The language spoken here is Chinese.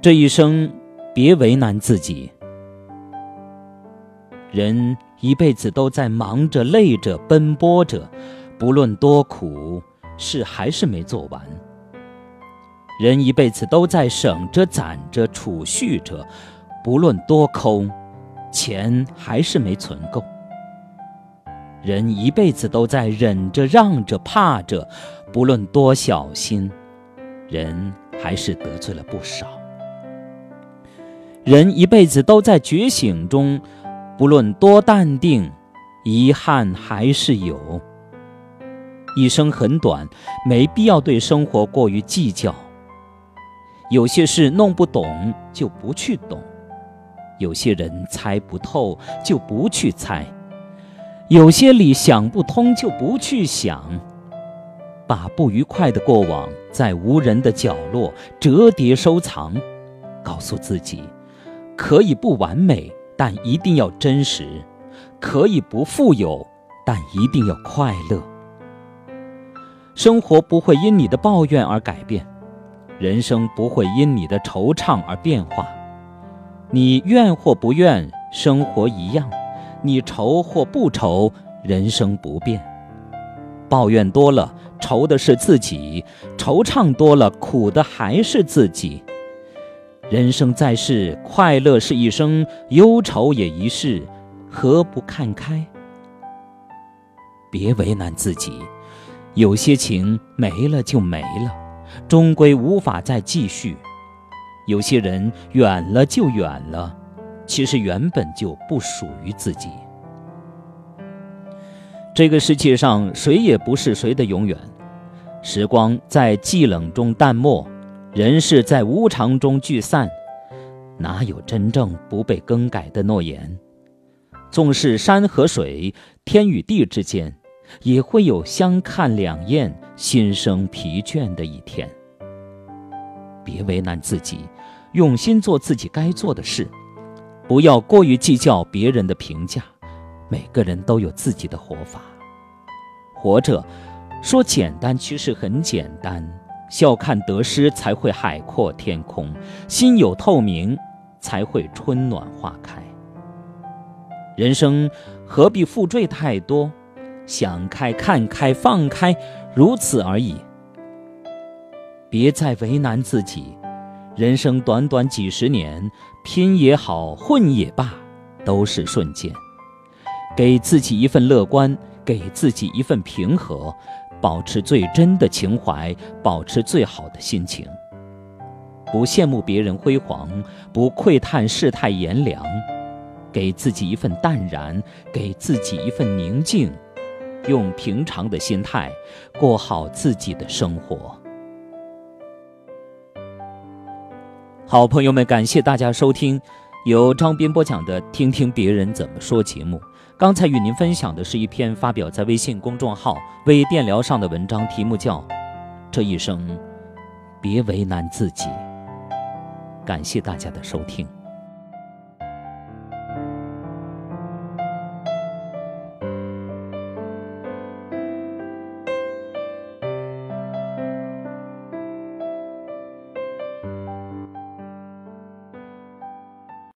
这一生，别为难自己。人一辈子都在忙着、累着、奔波着，不论多苦，事还是没做完。人一辈子都在省着、攒着、储蓄着，不论多抠，钱还是没存够。人一辈子都在忍着、让着、怕着，不论多小心，人还是得罪了不少。人一辈子都在觉醒中。不论多淡定，遗憾还是有。一生很短，没必要对生活过于计较。有些事弄不懂就不去懂，有些人猜不透就不去猜，有些理想不通就不去想。把不愉快的过往在无人的角落折叠收藏，告诉自己，可以不完美。但一定要真实，可以不富有，但一定要快乐。生活不会因你的抱怨而改变，人生不会因你的惆怅而变化。你怨或不怨，生活一样；你愁或不愁，人生不变。抱怨多了，愁的是自己；惆怅多了，苦的还是自己。人生在世，快乐是一生，忧愁也一世，何不看开？别为难自己，有些情没了就没了，终归无法再继续；有些人远了就远了，其实原本就不属于自己。这个世界上，谁也不是谁的永远，时光在寂冷中淡漠。人世在无常中聚散，哪有真正不被更改的诺言？纵是山和水、天与地之间，也会有相看两厌、心生疲倦的一天。别为难自己，用心做自己该做的事，不要过于计较别人的评价。每个人都有自己的活法，活着，说简单，其实很简单。笑看得失，才会海阔天空；心有透明，才会春暖花开。人生何必负坠太多？想开、看开、放开，如此而已。别再为难自己。人生短短几十年，拼也好，混也罢，都是瞬间。给自己一份乐观，给自己一份平和。保持最真的情怀，保持最好的心情，不羡慕别人辉煌，不窥探世态炎凉，给自己一份淡然，给自己一份宁静，用平常的心态过好自己的生活。好朋友们，感谢大家收听由张斌播讲的《听听别人怎么说》节目。刚才与您分享的是一篇发表在微信公众号“微电疗”上的文章，题目叫《这一生，别为难自己》。感谢大家的收听。